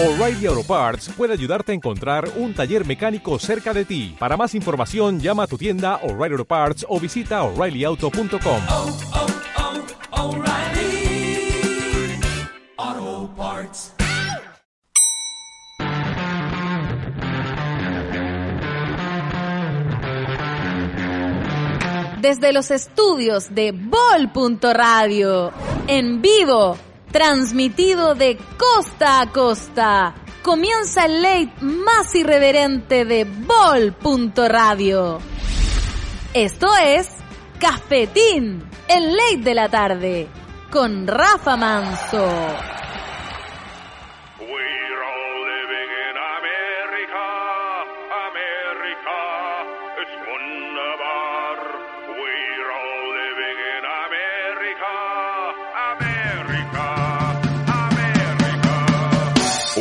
O'Reilly Auto Parts puede ayudarte a encontrar un taller mecánico cerca de ti. Para más información, llama a tu tienda O'Reilly Auto Parts o visita oreillyauto.com. oh, oh, Parts. Desde los estudios de Bol.radio, en vivo, transmitido de costa a costa, comienza el late más irreverente de Bol.radio. Esto es Cafetín, el late de la tarde, con Rafa Manso.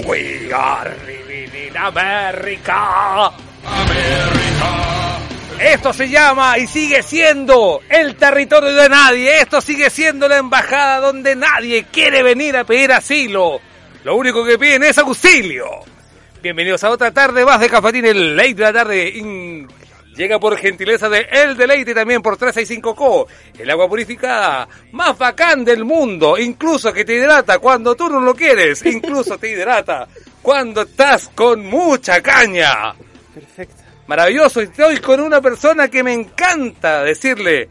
We are living in America. Esto se llama y sigue siendo el territorio de nadie. Esto sigue siendo la embajada donde nadie quiere venir a pedir asilo. Lo único que piden es auxilio. Bienvenidos a otra tarde más de Cafetín, el late de la tarde. Llega por gentileza de El Deleite y también por 365Co, el agua purificada más bacán del mundo, incluso que te hidrata cuando tú no lo quieres, incluso te hidrata cuando estás con mucha caña. Perfecto. Maravilloso, estoy con una persona que me encanta decirle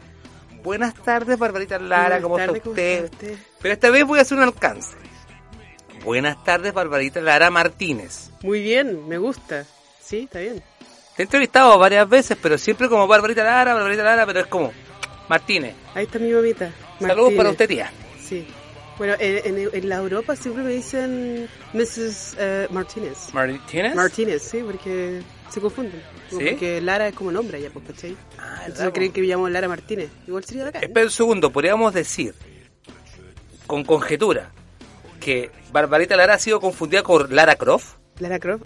Buenas tardes, Barbarita Lara, ¿cómo está ¿cómo usted? está usted? Pero esta vez voy a hacer un alcance. Buenas tardes, Barbarita Lara Martínez. Muy bien, me gusta. Sí, está bien. Te he entrevistado varias veces, pero siempre como Barbarita Lara, Barbarita Lara, pero es como Martínez. Ahí está mi mamita. Saludos para usted, tía. Sí. Bueno, en, en- en la Europa siempre me dicen Mrs. eh, Martínez. ¿Martínez? Martínez, sí, porque se confunden. ¿Sí? Porque Lara es como nombre allá, pues, ¿cachai? Ah, Entonces ¿verdad, creen que me llamo Lara Martínez. Igual sería acá. Espera un segundo, podríamos decir, con conjetura, que Barbarita Lara ha sido confundida con Lara Croft. Lara Croft.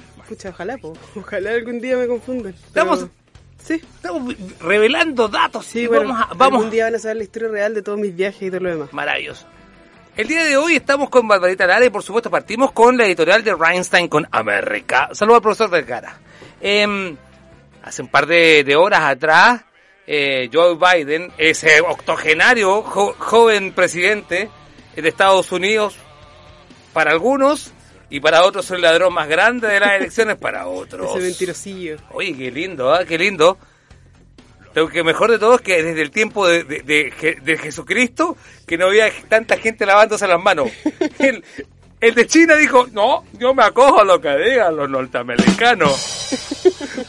Ojalá, po. Ojalá algún día me confundan. Estamos- Sí. Estamos revelando datos Sí, bueno, vamos a... Vamos algún día van a saber la historia real de todos mis viajes y todo lo demás. Maravilloso. El día de hoy estamos con Barbarita Lara y por supuesto partimos con la editorial de Reinstein con América. Saludos al profesor Vergara. Em, hace un par de, de horas atrás, eh, Joe Biden, ese octogenario jo- joven presidente de Estados Unidos, para algunos y para otros el ladrón más grande de las elecciones, para otros. Ese mentirosillo. Oye, qué lindo, ¿ah? qué lindo. Lo que mejor de todo es que desde el tiempo de, de- de Je- de Jesucristo, que no había tanta gente lavándose las manos. El, el de China dijo, no, yo me acojo a lo que digan los norteamericanos.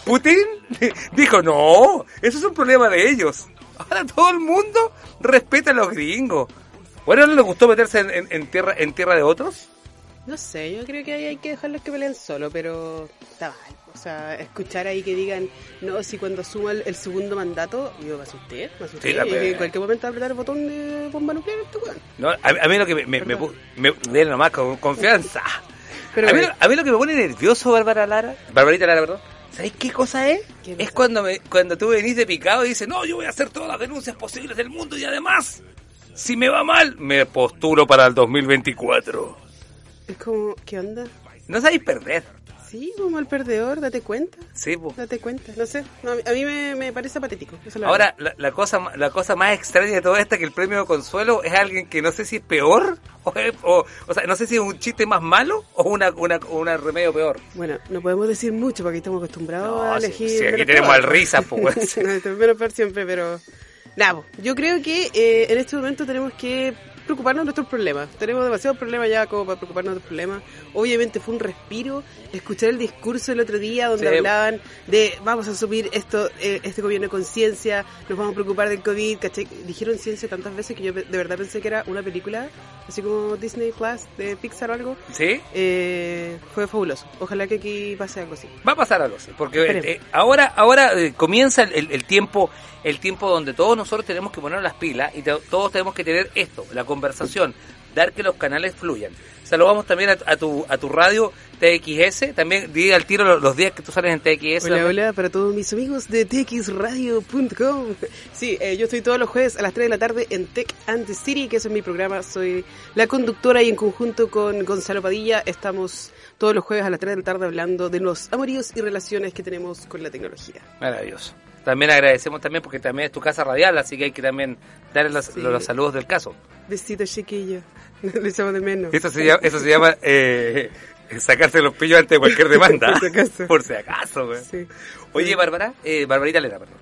Putin dijo, no, eso es un problema de ellos. Ahora todo el mundo respeta a los gringos. Bueno, ¿no les gustó meterse en, en- en tierra, en tierra de otros? No sé, yo creo que ahí hay que dejarlos que peleen solo, pero está mal. O sea, escuchar ahí que digan, no, si cuando suma el, el segundo mandato, yo me asusté, me asusté. Sí, y que en cualquier momento va a apretar el botón de bomba nuclear, este weón. No, a, a mí lo que me, me, me, pu- me- dele nomás con confianza. Pero a, mí, a mí lo que me pone nervioso, Bárbara Lara, Barbarita Lara, perdón, ¿sabes qué cosa es? ¿Qué Es cuando me, cuando tú venís de picado y dices, no, yo voy a hacer todas las denuncias posibles del mundo y además, si me va mal, me postulo para el 2024. Es como, ¿qué onda? No sabéis perder. Sí, como el perdedor, date cuenta. Sí, po. Date cuenta, no sé. No, a mí- me, me parece patético. Ahora, la, la cosa, la cosa más extraña de todo esto es que el premio de consuelo es alguien que no sé si es peor, o, es- o, o sea, no sé si es un chiste más malo o una, una, una remedio peor. Bueno, no podemos decir mucho porque estamos acostumbrados No, a elegir. si aquí menos tenemos peor. al Risa, pues, menos peor siempre, pero. Nada, yo creo que eh, en este momento tenemos que preocuparnos de nuestros problemas. Tenemos demasiados problemas ya como para preocuparnos de nuestros problemas. Obviamente fue un respiro escuchar el discurso el otro día donde Sí. hablaban de vamos a asumir esto, eh, este gobierno de conciencia, nos vamos a preocupar del COVID, ¿cachai? Dijeron ciencia tantas veces que yo de verdad pensé que era una película, así como Disney Plus de Pixar o algo. ¿Sí? Eh, fue fabuloso. Ojalá que aquí pase algo así. Va a pasar algo así, porque eh, ahora ahora eh, comienza el, el- tiempo el tiempo donde todos nosotros tenemos que poner las pilas y todos tenemos que tener esto, la conversación dar que los canales fluyan. Saludamos también a, a tu, a tu radio TXS, también di al tiro los, días que tú sales en TXS. Hola, hola para todos mis amigos de txradio.com. Sí, eh, yo estoy todos los jueves a las 3 de la tarde en Tech and the City, que es mi programa. Soy la conductora y en conjunto con Gonzalo Padilla estamos todos los jueves a las 3 de la tarde hablando de los amoríos y relaciones que tenemos con la tecnología. Maravilloso. También agradecemos también porque también es tu casa radial, así que hay que también darle los, Sí. los saludos del caso. Besito chiquillo. Le echamos de menos. Eso se llama, eso se llama eh, sacarse los pillos antes de cualquier demanda. Por si acaso. Por si acaso, güey. Sí. Oye, Bárbara, eh, Barbarita Lera, perdón.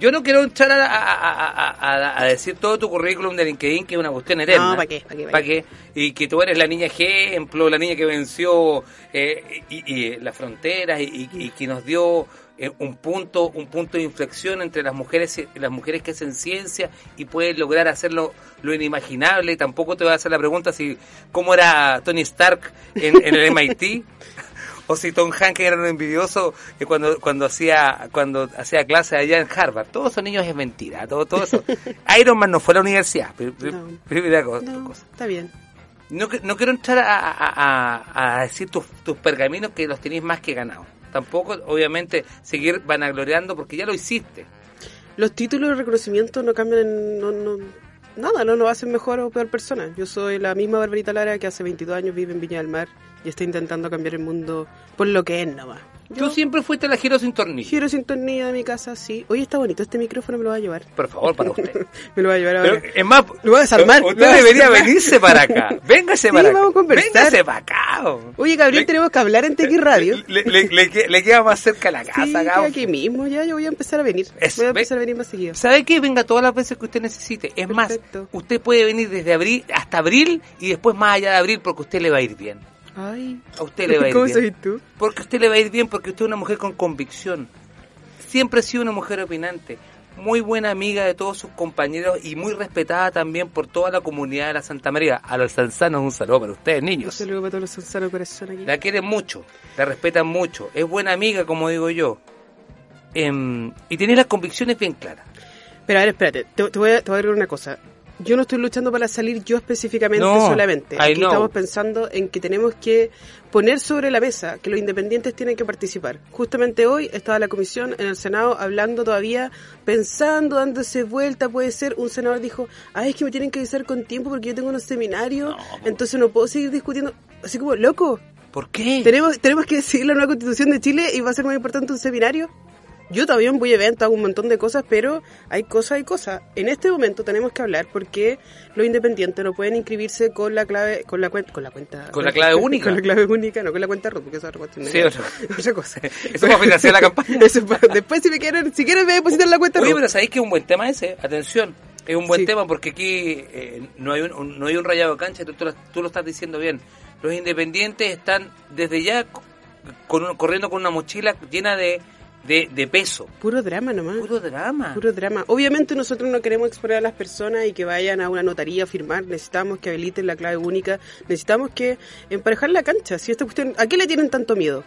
Yo no quiero entrar a, a- a- a- a decir todo tu currículum de LinkedIn, que es una cuestión eterna. No, ¿pa' qué? ¿Pa' qué? ¿Pa' ¿Pa' qué? Y que tú eres la niña ejemplo, la niña que venció eh, y, y, eh, las fronteras y, y- y que nos dio eh, un punto un punto de inflexión entre las mujeres las mujeres que hacen ciencia y pueden lograr hacerlo lo inimaginable. Tampoco te voy a hacer la pregunta si cómo era Tony Stark en, en el MIT. O si Tom Hanks era un envidioso cuando cuando hacía cuando hacía clase allá en Harvard. Todos esos niños es mentira. Todo, todo eso. Iron Man no fue a la universidad. No. Primera No, cosa. está bien. No, no quiero entrar a, a- a- a decir tus, tus pergaminos que los tenéis más que ganados. Tampoco, obviamente, seguir vanagloriando porque ya lo hiciste. Los títulos de reconocimiento no cambian no, no- nada, no nos hacen mejor o peor persona. Yo soy la misma Barbarita Lara que hace 22 años vive en Viña del Mar y está intentando cambiar el mundo por lo que es nomás. Tú siempre fuiste la giro sin tornillo. Giro sin tornillo de mi casa, sí. Oye, está bonito este micrófono, me lo va a llevar. Por favor, para usted. Me lo va a llevar ahora. Pero, es más, Lo voy a desarmar, lo Usted a debería venirse para acá. Véngase Sí, para acá. vamos a conversar. Véngase para acá. oh. Oye, Gabriel, Le- tenemos que hablar en TX Radio. Le, le- le que- le queda más cerca la casa, Sí, aquí mismo, ya, yo voy a empezar a venir. Voy a ve- empezar a venir más seguido. ¿Sabe qué? Venga todas las veces que usted necesite. Es Perfecto. más, usted puede venir desde abril hasta abril y después más allá de abril porque a usted le va a ir bien. Ay, A usted le va a ir ¿cómo bien. soy tú? Porque a usted le va a ir bien porque usted es una mujer con convicción. Siempre ha sido una mujer opinante. Muy buena amiga de todos sus compañeros y muy respetada también por toda la comunidad de la Santa María. A los sanzanos un saludo para ustedes, Un niños. saludo para todos los sanzanos corazón aquí. La quieren mucho, la respetan mucho. Es buena amiga, como digo yo. Em, y tiene las convicciones bien claras. Pero a ver, espérate, te, te voy a, te voy a agregar una cosa. Yo no estoy luchando para salir yo específicamente No, solamente. Aquí estamos pensando en que tenemos que poner sobre la mesa que los independientes tienen que participar. Justamente hoy estaba la comisión en el Senado hablando todavía, pensando, dándose vuelta, puede ser. Un senador dijo, ay, es que me tienen que avisar con tiempo porque yo tengo unos seminarios, entonces no puedo seguir discutiendo. Así como, loco, ¿Por qué? tenemos, tenemos que decidir la nueva constitución de Chile y va a ser más importante un seminario. Yo también voy a eventos, hago un montón de cosas, pero hay cosas y cosas. En este momento tenemos que hablar porque los independientes no pueden inscribirse con la clave, con la cuenta, con la cuenta, Con la clave única. con la clave única, no con la cuenta root, porque esa es otra cuestión. Sí, otra- otra cosa. Eso para financiar la campaña. Eso para- después si me quieren, si quieren me depositan la cuenta Oye, pero sabéis que es un buen tema ese, atención. Es un buen Sí. tema porque aquí eh, no hay un, un- no hay un rayado de cancha, tú, tú lo- tú lo estás diciendo bien. Los independientes están desde ya co- con corriendo con una mochila llena de, de, de peso. Puro drama nomás. Puro drama. Puro drama. Obviamente nosotros no queremos exponer a las personas y que vayan a una notaría a firmar. Necesitamos que habiliten la clave única. Necesitamos que emparejar la cancha. Si esta cuestión, ¿a qué le tienen tanto miedo?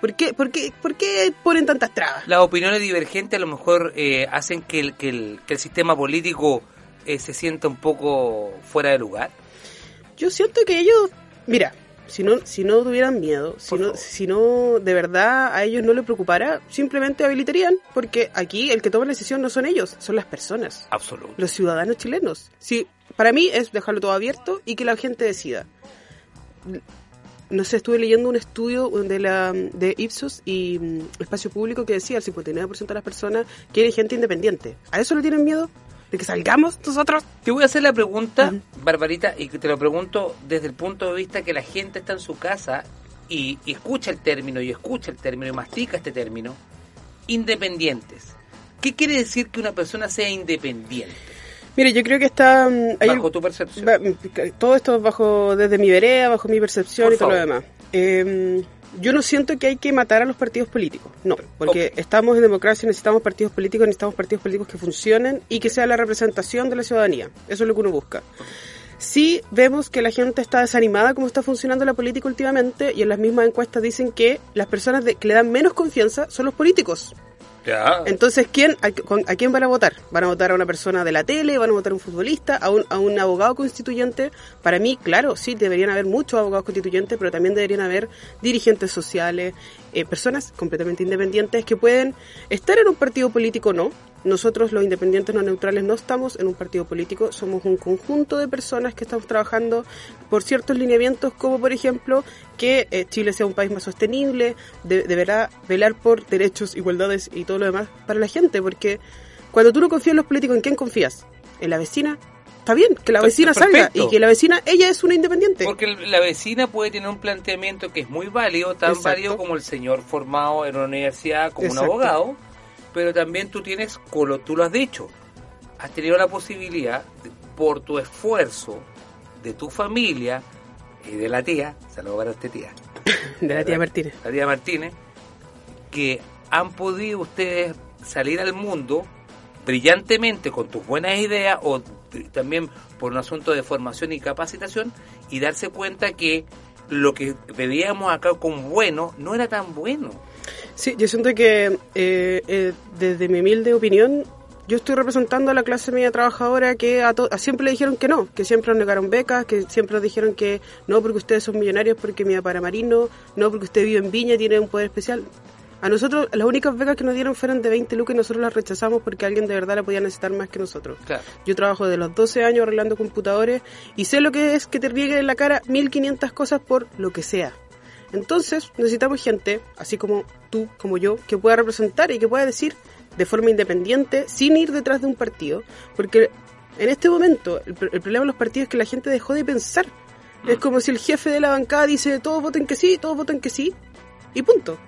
¿Por qué, por qué, por qué ponen tantas trabas? Las opiniones divergentes a lo mejor eh, hacen que el, que, el, que el sistema político eh, se sienta un poco fuera de lugar. Yo siento que ellos, mira, si no, si no tuvieran miedo, si Por no, favor. si no de verdad a ellos no les preocupara, simplemente habilitarían, porque aquí el que toma la decisión no son ellos, son las personas. Absoluto. los ciudadanos chilenos. Sí, para mí es dejarlo todo abierto y que la gente decida. No sé, estuve leyendo un estudio de la de Ipsos y mm, Espacio Público que decía el 59% de las personas quieren gente independiente. ¿A eso le tienen miedo? ¿De que salgamos nosotros? Te voy a hacer la pregunta. Barbarita, y que te lo pregunto desde el punto de vista que la gente está en su casa y, y escucha el término, y escucha el término, y mastica este término. Independientes. ¿Qué quiere decir que una persona sea independiente? Mire, yo creo que está... mm, hay- Bajo tu percepción. Mm, todo esto bajo desde mi vereda, bajo mi percepción Por y todo lo demás. Eh, yo no siento que hay que matar a los partidos políticos, no, porque estamos en democracia, necesitamos partidos políticos, necesitamos partidos políticos que funcionen y que sea la representación de la ciudadanía. Eso es lo que uno busca. Sí vemos que la gente está desanimada como está funcionando la política últimamente y en las mismas encuestas dicen que las personas de- que le dan menos confianza son los políticos. Entonces, ¿quién, a quién van a votar? ¿Van a votar a una persona de la tele? ¿Van a votar a un futbolista? ¿A un, a un abogado constituyente? Para mí, claro, sí, deberían haber muchos abogados constituyentes, pero también deberían haber dirigentes sociales, eh, personas completamente independientes que pueden estar en un partido político o no. Nosotros, los independientes no neutrales, no estamos en un partido político, somos un conjunto de personas que estamos trabajando por ciertos lineamientos, como por ejemplo que eh, Chile sea un país más sostenible, de- deberá velar por derechos, igualdades y todo lo demás para la gente, porque cuando tú no confías en los políticos, ¿en quién confías? ¿En la vecina? Está bien, que la vecina salga y que la vecina, ella es una independiente. Porque la vecina puede tener un planteamiento que es muy válido, tan Exacto. válido como el señor formado en una universidad como Exacto. un abogado, pero también tú tienes, como tú lo has dicho, has tenido la posibilidad, de- por tu esfuerzo, de tu familia y de la tía, saludos para usted tía, de la tía Martínez. la tía Martínez, que han podido ustedes salir al mundo brillantemente con tus buenas ideas o también por un asunto de formación y capacitación y darse cuenta que lo que veíamos acá como bueno no era tan bueno. Sí, yo siento que eh, eh, desde mi humilde opinión, yo estoy representando a la clase media trabajadora que a, to- a siempre le dijeron que no, que siempre nos negaron becas, que siempre nos dijeron que no porque ustedes son millonarios, porque mi papá era marino, no porque usted vive en Viña y tiene un poder especial. A nosotros las únicas becas que nos dieron fueron de 20 lucas y nosotros las rechazamos porque alguien de verdad la podía necesitar más que nosotros. Claro. Yo trabajo de los 12 años arreglando computadores y sé lo que es que te riegue en la cara 1500 cosas por lo que sea. Entonces necesitamos gente, así como tú, como yo, que pueda representar y que pueda decir de forma independiente, sin ir detrás de un partido, porque en este momento el, pr- el problema de los partidos es que la gente dejó de pensar. Es como si el jefe de la bancada dice, todos voten que sí, todos voten que sí, y punto.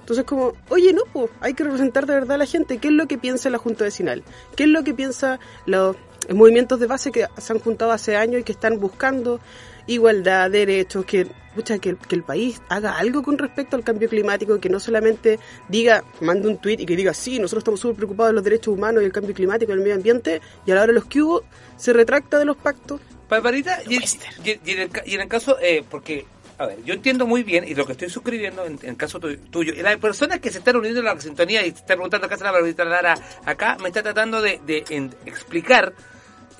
Entonces como, oye, no, pues, hay que representar de verdad a la gente. ¿Qué es lo que piensa la Junta Vecinal? ¿Qué es lo que piensa los movimientos de base que se han juntado hace años y que están buscando igualdad, derechos, que, pucha, que, que el país haga algo con respecto al cambio climático, que no solamente diga, mande un tuit y que diga, sí, nosotros estamos súper preocupados de los derechos humanos y el cambio climático y el medio ambiente, y a la hora de los que hubo, se retracta de los pactos. Barbarita, y, y- y en el, y en el caso, eh, porque, a ver, yo entiendo muy bien, y lo que estoy suscribiendo en, en el caso tu- tuyo, y las personas que se están uniendo a la sintonía y se están preguntando qué hace la Barbarita Lara acá, me está tratando de, de en- explicar,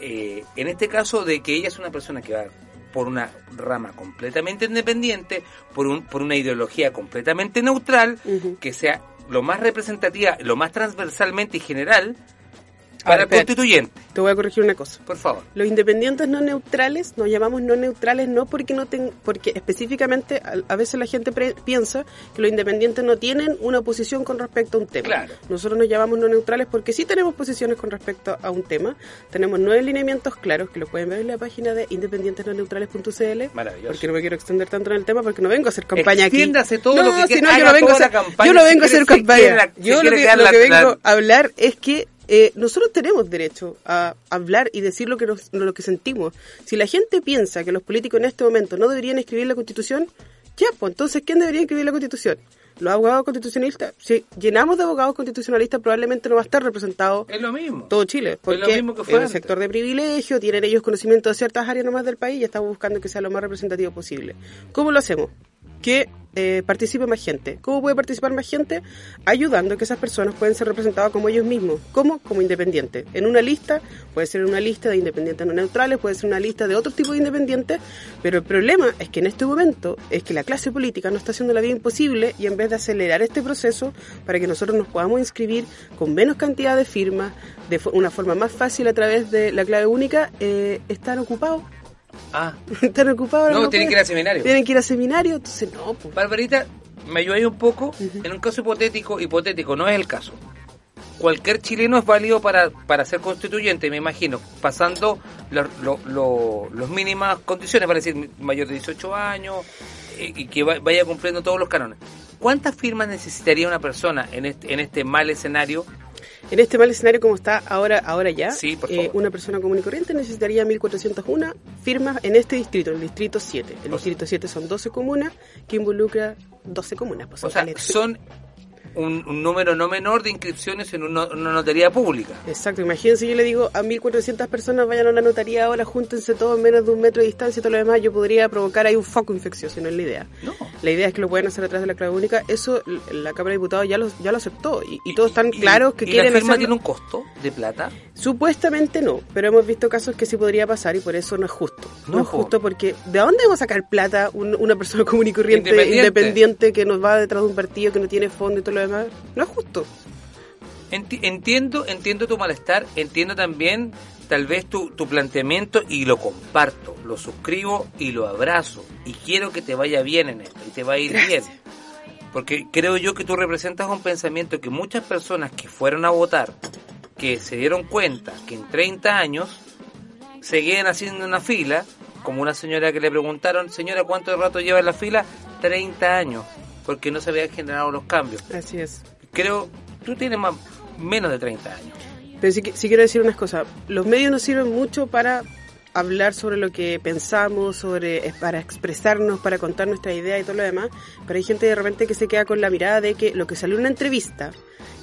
eh, en este caso, de que ella es una persona que va por una rama completamente independiente, por, un, por una ideología completamente neutral, que sea lo más representativa, lo más transversalmente y general para espérate. constituyente, Te voy a corregir una cosa. por favor. Los independientes no neutrales nos llamamos no neutrales no porque no ten- porque específicamente a, a veces la gente pre- piensa que los independientes no tienen una posición con respecto a un tema. Claro. Nosotros nos llamamos no neutrales porque sí tenemos posiciones con respecto a un tema. Tenemos nueve lineamientos claros que lo pueden ver en la página de independientesnoneutrales.cl. Maravilloso. Porque no me quiero extender tanto en el tema porque no vengo a hacer campaña aquí. Extiéndase todo no, lo que si quiera, no, yo haga no vengo a hacer, campaña, yo no vengo a hacer campaña. yo lo que, lo que vengo a hablar es que eh, nosotros tenemos derecho a hablar y decir lo que nos- lo que sentimos. Si la gente piensa que los políticos en este momento no deberían escribir la Constitución, ya, pues entonces ¿quién debería escribir la Constitución? Los abogados constitucionalistas. Si llenamos de abogados constitucionalistas, probablemente no va a estar representado Es lo mismo. todo Chile, porque lo mismo que fue es un antes. sector de privilegio, tienen ellos conocimiento de ciertas áreas nomás del país y estamos buscando que sea lo más representativo posible. ¿Cómo lo hacemos? Que eh, participe más gente. ¿Cómo puede participar más gente? Ayudando a que esas personas puedan ser representadas como ellos mismos. ¿Cómo? Como independientes. En una lista, puede ser una lista de independientes no neutrales, puede ser una lista de otro tipo de independientes, pero el problema es que en este momento es que la clase política no está haciendo la vida imposible y en vez de acelerar este proceso para que nosotros nos podamos inscribir con menos cantidad de firmas, de una forma más fácil a través de la clave única, eh, están ocupados. Ah, están ocupados. No, tienen pueden. que ir a seminario. Tienen que ir a seminario, entonces no, pues. Barbarita, me ayudáis un poco. En un caso hipotético, hipotético, no es el caso. Cualquier chileno es válido para, para ser constituyente, me imagino, pasando las lo, lo- los mínimas condiciones, para decir mayor de 18 años eh, y que va- vaya cumpliendo todos los cánones. ¿Cuántas firmas necesitaría una persona en este, en este mal escenario? En este mal escenario como está ahora ahora ya, Sí, eh, una persona común y corriente necesitaría 1.401 firmas en este distrito, el distrito 7. El O distrito 7 son 12 comunas que involucra 12 comunas. Pues O sea, son un, un número no menor de inscripciones en una, una notaría pública. Exacto, imagínense, yo le digo a 1.400 personas vayan a una notaría ahora, júntense todos en menos de un metro de distancia y todo lo demás, yo podría provocar ahí un foco infeccioso, no es la idea. No. la idea es que lo pueden hacer a través de la clave única, eso la Cámara de Diputados ya lo, ya lo aceptó y, y todos están Y- claros que y quieren la firma hacerlo. tiene un costo de plata. Supuestamente no, pero hemos visto casos que sí podría pasar y por eso no es justo. No, No, es justo porque ¿de dónde vamos a sacar plata un- una persona común y corriente Independiente. independiente. que nos va detrás de un partido que no tiene fondo y todo lo No es justo. Enti- Entiendo, entiendo tu malestar, entiendo también tal vez tu, tu planteamiento y lo comparto, lo suscribo y lo abrazo y quiero que te vaya bien en esto y te va a ir bien. Porque creo yo que tú representas un pensamiento que muchas personas que fueron a votar, que se dieron cuenta que en 30 años seguían haciendo una fila, como una señora que le preguntaron, señora, ¿cuánto rato lleva en la fila? 30 años, porque no se habían generado los cambios. Así es. Creo, tú tienes más, menos de 30 años. Pero sí, sí quiero decir unas cosas. Los medios nos sirven mucho para hablar sobre lo que pensamos, sobre eh, para expresarnos, para contar nuestra idea y todo lo demás. Pero hay gente de repente que se queda con la mirada de que lo que salió en una entrevista,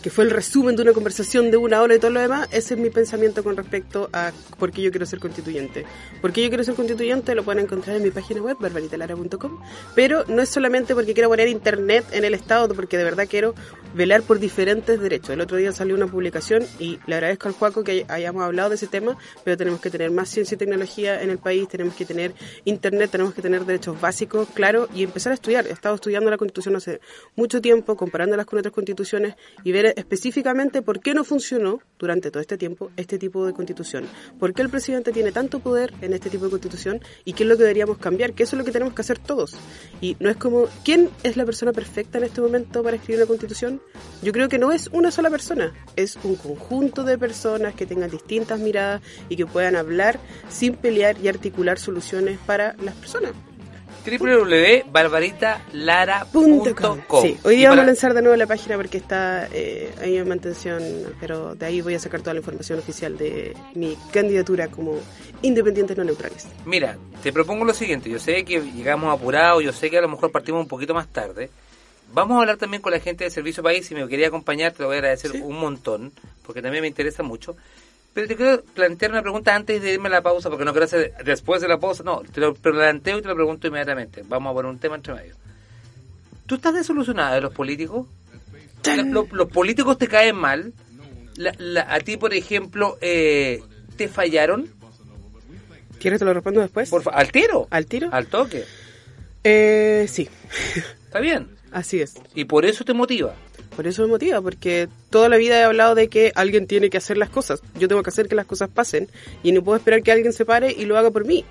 que fue el resumen de una conversación de una hora y todo lo demás, ese es mi pensamiento con respecto a por qué yo quiero ser constituyente. Por qué yo quiero ser constituyente lo pueden encontrar en mi página web, barbaritalara.com. Pero no es solamente porque quiero poner internet en el Estado, porque de verdad quiero velar por diferentes derechos. El otro día salió una publicación y le agradezco al Juaco que hayamos hablado de ese tema, pero tenemos que tener más ciencia y tecnología en el país, tenemos que tener internet, tenemos que tener derechos básicos, claro, y empezar a estudiar. He estado estudiando la Constitución hace mucho tiempo, comparándolas con otras constituciones y ver específicamente por qué no funcionó durante todo este tiempo este tipo de constitución. ¿Por qué el presidente tiene tanto poder en este tipo de constitución y qué es lo que deberíamos cambiar? Que eso es lo que tenemos que hacer todos. Y no es como, ¿quién es la persona perfecta en este momento para escribir una constitución? Yo creo que no es una sola persona, es un conjunto de personas que tengan distintas miradas y que puedan hablar sin pelear y articular soluciones para las personas. www.barbaritallara.com Sí, hoy día vamos para- a lanzar de nuevo la página porque está eh, ahí en mantención, pero de ahí voy a sacar toda la información oficial de mi candidatura como independientes no neutrales. Mira, te propongo lo siguiente. Yo sé que llegamos apurados, yo sé que a lo mejor partimos un poquito más tarde. Vamos a hablar también con la gente de Servicio País. Si me quería acompañar, te lo voy a agradecer Sí. un montón, porque también me interesa mucho. Pero te quiero plantear una pregunta antes de irme a la pausa, porque no quiero hacer después de la pausa. No, te lo planteo y te lo pregunto inmediatamente. Vamos a poner un tema entre medio. ¿Tú estás desolucionada de los políticos? Los políticos te caen mal. La- la- a ti, por ejemplo, eh, te fallaron. ¿Quieres te lo respondo después? Por ¿Al tiro? ¿Al tiro? Al toque. Eh, sí, Está bien. así es. Y por eso te motiva. Por eso me motiva, porque toda la vida he hablado de que alguien tiene que hacer las cosas. Yo tengo que hacer que las cosas pasen y no puedo esperar que alguien se pare y lo haga por mí.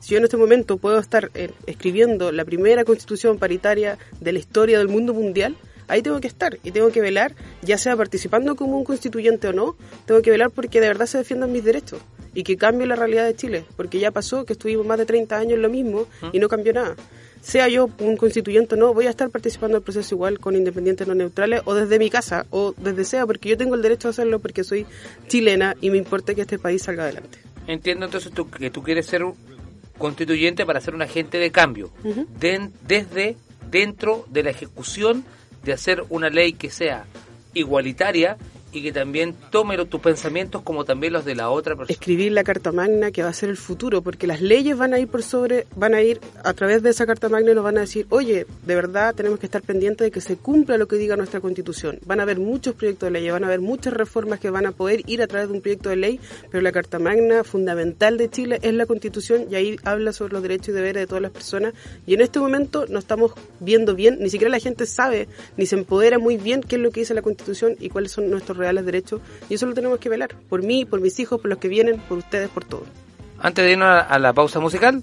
Si yo en este momento puedo estar eh, escribiendo la primera constitución paritaria de la historia del mundo mundial, ahí tengo que estar y tengo que velar, ya sea participando como un constituyente o no, tengo que velar porque de verdad se defiendan mis derechos y que cambie la realidad de Chile, porque ya pasó que estuvimos más de 30 años en lo mismo y no cambió nada. Sea yo un constituyente o no, voy a estar participando del proceso igual con independientes no neutrales o desde mi casa o desde sea, porque yo tengo el derecho a hacerlo porque soy chilena y me importa que este país salga adelante. Entiendo entonces tú, que tú quieres ser un constituyente para ser un agente de cambio. Den- desde dentro de la ejecución de hacer una ley que sea igualitaria y que también tome tus pensamientos como también los de la otra persona. escribir la Carta Magna que va a ser el futuro, porque las leyes van a ir por sobre, van a ir a través de esa Carta Magna y nos van a decir, oye, de verdad tenemos que estar pendientes de que se cumpla lo que diga nuestra Constitución. Van a haber muchos proyectos de ley, van a haber muchas reformas que van a poder ir a través de un proyecto de ley, pero la Carta Magna fundamental de Chile es la Constitución y ahí habla sobre los derechos y deberes de todas las personas. Y en este momento no estamos viendo bien, ni siquiera la gente sabe, ni se empodera muy bien qué es lo que dice la Constitución y cuáles son nuestros reales derechos. Y eso lo tenemos que velar, por mí, por mis hijos, por los que vienen, por ustedes, por todos. Antes de irnos a, la pausa musical,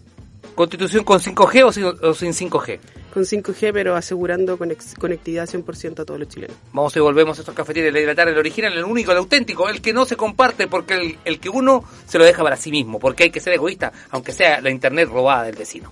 ¿constitución con 5G o sin, o sin 5G? Con 5G, pero asegurando conex- conectividad 100% a todos los chilenos. Vamos y volvemos a estos cafeteros de la tarde, el original, el único, el auténtico, el que no se comparte, porque el, el que uno se lo deja para sí mismo, porque hay que ser egoísta, aunque sea la internet robada del vecino.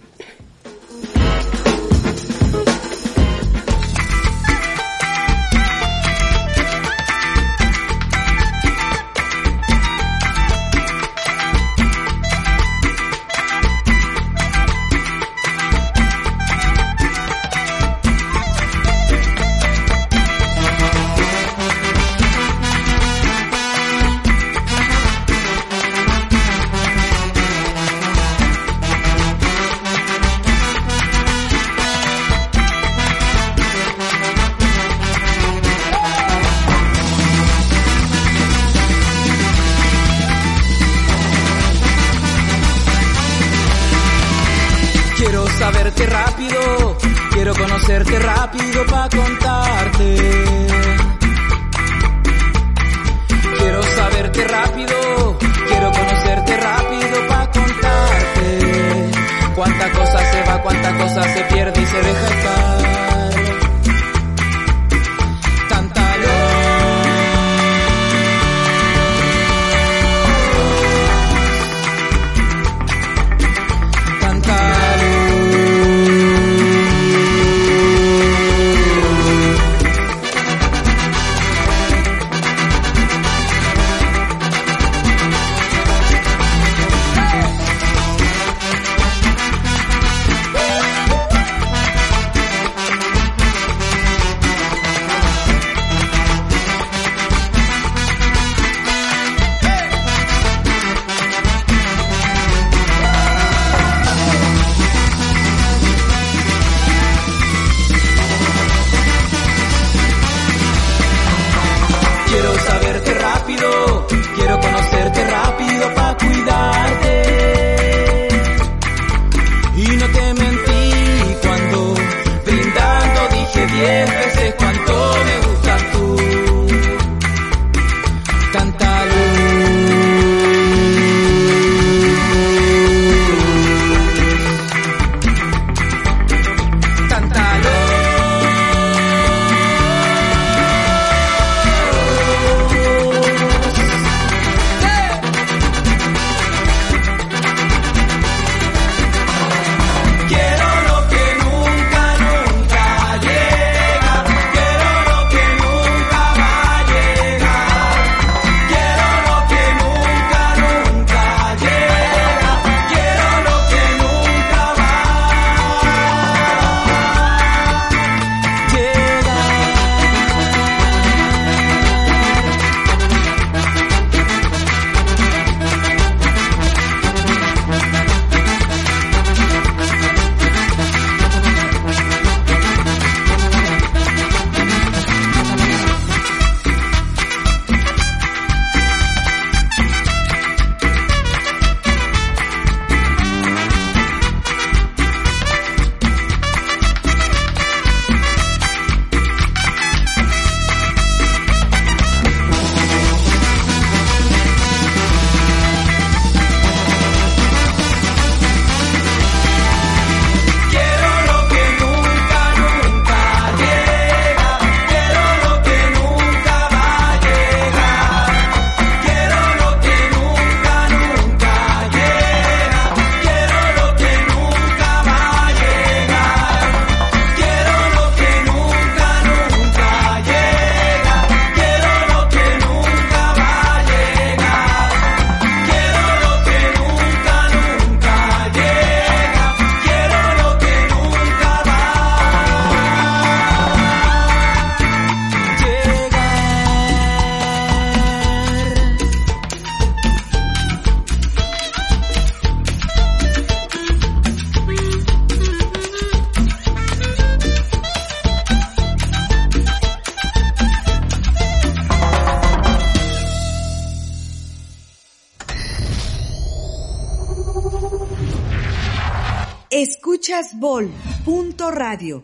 Escuchas Bol. Punto radio.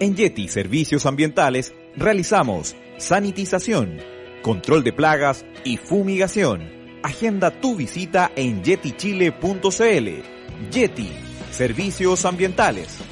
En Yeti Servicios Ambientales realizamos sanitización, control de plagas y fumigación. Agenda tu visita en yetichile.cl. Yeti Servicios Ambientales.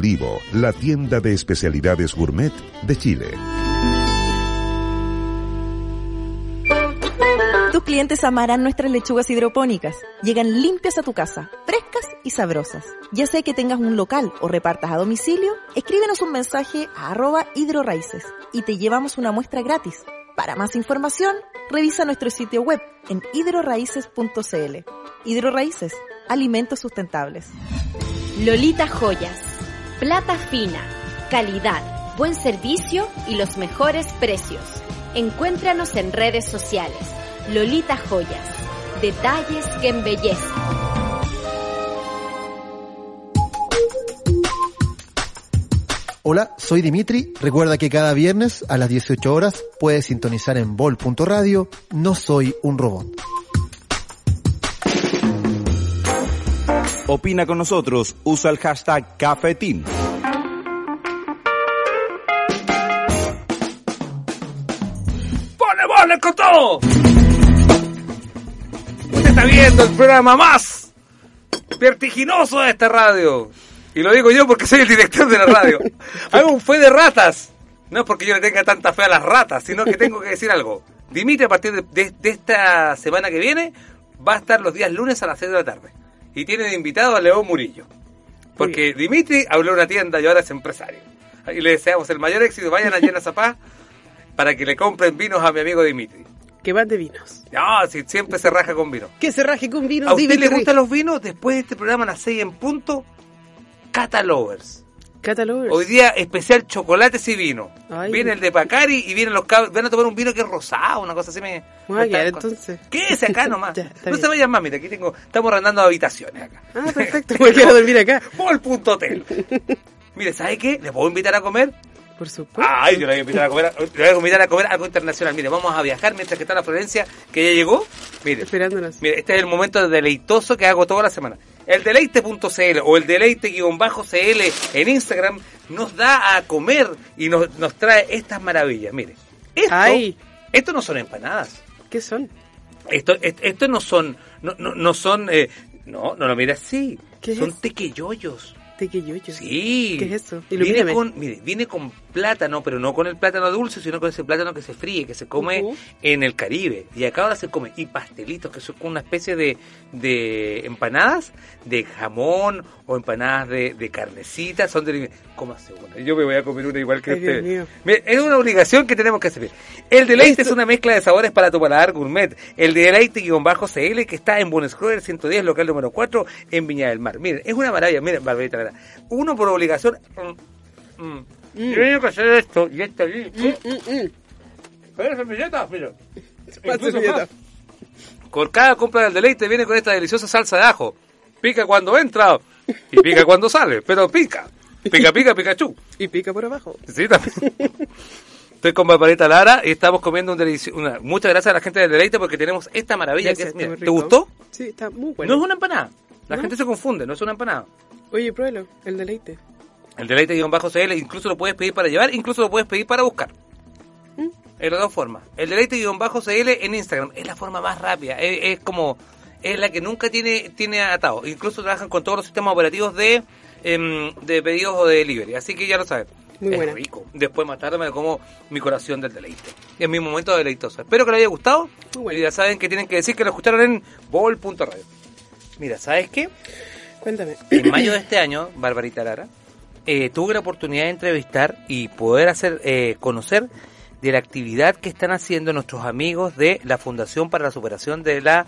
Olivo, la tienda de especialidades gourmet de Chile. Tus clientes amarán nuestras lechugas hidropónicas. Llegan limpias a tu casa, frescas y sabrosas. Ya sea que tengas un local o repartas a domicilio, escríbenos un mensaje a arroba hidroraíces y te llevamos una muestra gratis. Para más información, revisa nuestro sitio web en hidroraíces.cl. Hidroraíces, alimentos sustentables. Lolita Joyas. Plata fina, calidad, buen servicio y los mejores precios. Encuéntranos en redes sociales. Lolita Joyas. Detalles que embellecen. Hola, soy Dimitri. Recuerda que cada viernes a las 18 horas puedes sintonizar en bol.radio. No soy un robot. Opina con nosotros, usa el hashtag Cafetín. ¡Pone bola con todo! Usted está viendo el programa más vertiginoso de esta radio. Y lo digo yo porque soy el director de la radio. Hago un fe de ratas. No es porque yo le tenga tanta fe a las ratas, sino que tengo que decir algo. Dimitri, a partir de, de- de esta semana que viene, va a estar los días lunes a las 6 de la tarde. Y tiene de invitado a León Murillo. Porque Dimitri abrió una tienda y ahora es empresario. Y le deseamos el mayor éxito. Vayan a Zapá para que le compren vinos a mi amigo Dimitri. Que van de vinos. No, si siempre se raja con vino. Que se raje con vinos. ¿A usted le gustan los vinos? Después de este programa a las 6 en punto, Catalovers. Catalogers. Hoy día especial chocolates y vino. Ay. Viene el de Pacari y vienen los cabros. Van a tomar un vino que es rosado, una cosa así. Me, voy a quedar, entonces. Quédese acá nomás. Ya, no bien. se vayan más, mira, aquí tengo, estamos arrendando habitaciones acá. Ah, perfecto. Me quiero dormir acá. Bol punto hotel. Mire, ¿sabe qué? ¿Le puedo invitar a comer? Por supuesto. Ay, yo le voy a invitar a comer, voy a invitar a comer algo internacional. Mire, vamos a viajar mientras que está la Florencia, que ya llegó. Mire, Esperándonos. mire, este es el momento deleitoso que hago toda la semana. El deleite.cl o el deleite-cl en Instagram nos da a comer y nos, nos trae estas maravillas. Mire, esto, Ay. esto no son empanadas. ¿Qué son? Esto, esto, esto no son, no, no, no son, eh, no, no lo mira así. ¿Qué son es? tequeyoyos. Tequeyoyos. Sí. ¿Qué es eso? Viene con, mire, viene con plátano, pero no con el plátano dulce, sino con ese plátano que se fríe, que se come en el Caribe. Y acá ahora se come. Y pastelitos, que son como una especie de, de empanadas de jamón o empanadas de, de carnecita. Son de... Cómase una. Yo me voy a comer una igual que Ay, usted. es una obligación que tenemos que hacer. El deleite Esto- es una mezcla de sabores para tu paladar gourmet. El deleite-cl que está en Buenos Aires 110, local número 4, en Viña del Mar. Miren, es una maravilla. Miren, Barbarita, uno por obligación. mm, mm. Yo tengo que hacer esto y esto y Mm, mm, mm. ¿Pero servilleta? Mira. Servilleta. Por cada compra del deleite viene con esta deliciosa salsa de ajo. Pica cuando entra y pica cuando sale, pero pica. Pica, pica, Pikachu. Y pica por abajo. Sí, también. Estoy con Barbarita Lara y estamos comiendo un delicio. Una, muchas gracias a la gente del deleite porque tenemos esta maravilla Gracias, que es. mira, ¿Te gustó? Sí, está muy bueno. No es una empanada. La ¿No? gente se confunde, no es una empanada. Oye, pruébalo. El deleite. El deleite-cl incluso lo puedes pedir para llevar, incluso lo puedes pedir para buscar. ¿Mm? En las dos formas. El deleite-cl en Instagram es la forma más rápida. Es, es como. Es la que nunca tiene tiene atado. Incluso trabajan con todos los sistemas operativos de, em, de pedidos o de delivery. Así que ya lo saben. Muy es buena. rico. Después más tarde me como mi corazón del deleite. Es mi momento deleitoso. Espero que les haya gustado. Muy bueno. Y ya saben que tienen que decir que lo escucharon en bol.radio. Mira, ¿sabes qué? Cuéntame. En mayo de este año, Barbarita Lara, eh, tuve la oportunidad de entrevistar y poder hacer eh, conocer de la actividad que están haciendo nuestros amigos de la Fundación para la Superación de la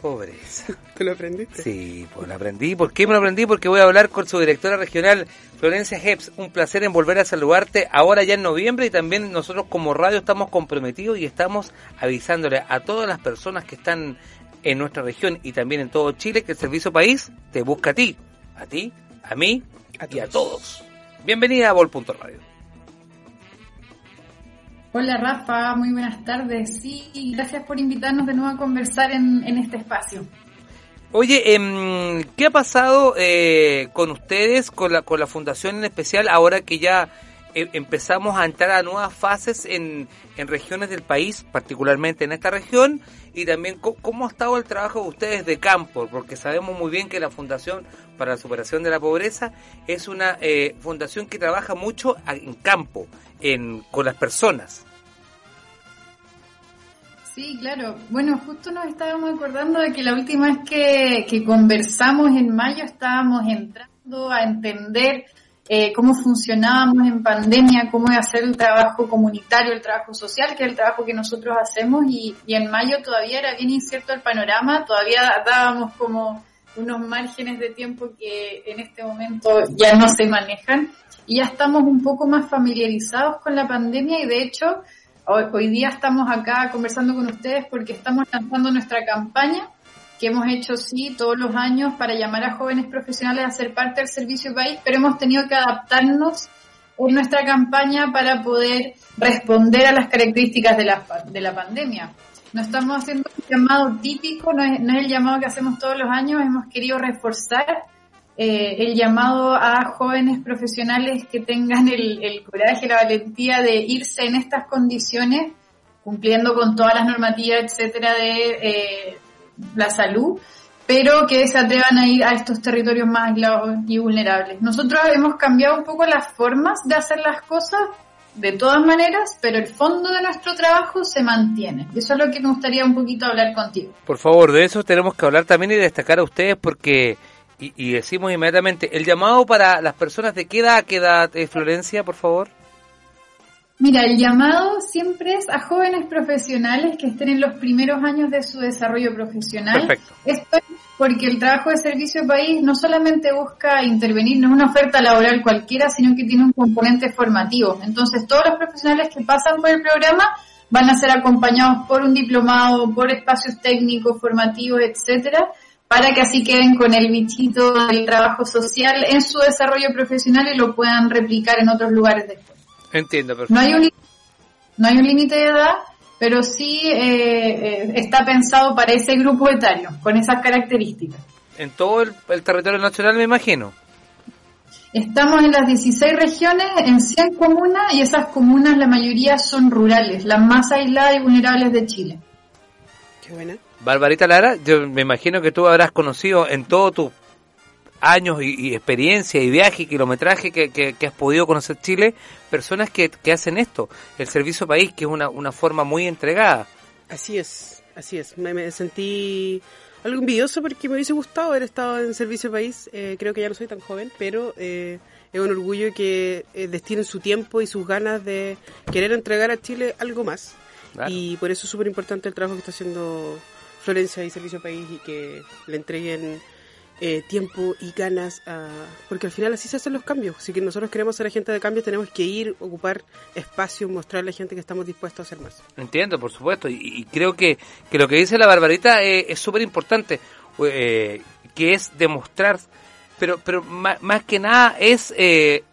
Pobreza. ¿Te lo aprendiste? Sí, pues lo aprendí. ¿Por qué me lo aprendí? Porque voy a hablar con su directora regional, Florencia Heps. Un placer en volver a saludarte ahora ya en noviembre y también nosotros como radio estamos comprometidos y estamos avisándole a todas las personas que están en nuestra región y también en todo Chile que el Servicio País te busca a ti, a ti, a mí y a todos. Bienvenida a Vol.radio. Hola Rafa, muy buenas tardes. Sí, gracias por invitarnos de nuevo a conversar en, en este espacio. Oye, em, ¿qué ha pasado eh, con ustedes, con la, con la fundación en especial, ahora que ya eh, empezamos a entrar a nuevas fases en, en regiones del país, particularmente en esta región, y también cómo ha estado el trabajo de ustedes de campo, porque sabemos muy bien que la Fundación para la Superación de la Pobreza es una eh, fundación que trabaja mucho en campo, en, con las personas. Sí, claro. Bueno, justo nos estábamos acordando de que la última vez que, que conversamos en mayo estábamos entrando a entender eh, cómo funcionábamos en pandemia, cómo hacer el trabajo comunitario, el trabajo social, que es el trabajo que nosotros hacemos, y, y en mayo todavía era bien incierto el panorama, todavía dábamos como unos márgenes de tiempo que en este momento ya no se manejan y ya estamos un poco más familiarizados con la pandemia y de hecho hoy, hoy día estamos acá conversando con ustedes porque estamos lanzando nuestra campaña que hemos hecho sí todos los años para llamar a jóvenes profesionales a ser parte del servicio país, pero hemos tenido que adaptarnos en nuestra campaña para poder responder a las características de la, de la pandemia. No estamos haciendo un llamado típico, no es, no es el llamado que hacemos todos los años, hemos querido reforzar eh, el llamado a jóvenes profesionales que tengan el, el coraje, la valentía de irse en estas condiciones, cumpliendo con todas las normativas, etcétera, de eh, la salud, pero que se atrevan a ir a estos territorios más aislados y vulnerables. Nosotros hemos cambiado un poco las formas de hacer las cosas, de todas maneras, pero el fondo de nuestro trabajo se mantiene. Y eso es lo que me gustaría un poquito hablar contigo. Por favor, de eso tenemos que hablar también y destacar a ustedes porque, y, decimos inmediatamente, el llamado para las personas de qué edad, qué edad, eh, Florencia, por favor. Mira, el llamado siempre es a jóvenes profesionales que estén en los primeros años de su desarrollo profesional. Perfecto. Esto es porque el trabajo de servicio país no solamente busca intervenir, no es una oferta laboral cualquiera, sino que tiene un componente formativo. Entonces, todos los profesionales que pasan por el programa van a ser acompañados por un diplomado, por espacios técnicos, formativos, etcétera, para que así queden con el bichito del trabajo social en su desarrollo profesional y lo puedan replicar en otros lugares después. Entiendo, perfecto. No hay un no hay un límite de edad, pero sí eh, eh, está pensado para ese grupo etario, con esas características. En todo el, el territorio nacional, me imagino. Estamos en las 16 regiones, en 100 comunas, y esas comunas la mayoría son rurales, las más aisladas y vulnerables de Chile. Qué buena. Barbarita Lara, yo me imagino que tú habrás conocido en todo tu años y, y experiencia y viaje y kilometraje que, que- que has podido conocer Chile, personas que, que hacen esto, el servicio país, que es una, una forma muy entregada. Así es, así es. Me, me sentí algo envidioso porque me hubiese gustado haber estado en Servicio País. Eh, creo que ya no soy tan joven, pero eh, es un orgullo que eh, destinen su tiempo y sus ganas de querer entregar a Chile algo más. Claro. Y por eso es súper importante el trabajo que está haciendo Florencia y Servicio País y que le entreguen eh, tiempo y ganas a... Porque al final así se hacen los cambios. Si nosotros queremos ser agentes de cambio tenemos que ir, ocupar espacio, mostrarle a la gente que estamos dispuestos a hacer más. Entiendo, por supuesto, y, y creo que, que lo que dice la Barbarita eh, es súper importante, eh, que es demostrar, pero pero más, que nada es eh,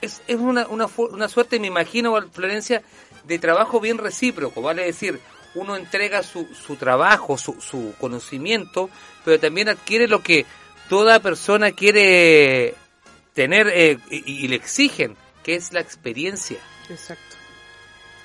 es, es una, una, una suerte, me imagino, Florencia, de trabajo bien recíproco, vale decir, uno entrega su, su trabajo, su, su conocimiento, pero también adquiere lo que toda persona quiere tener eh, y, y le exigen, que es la experiencia. Exacto.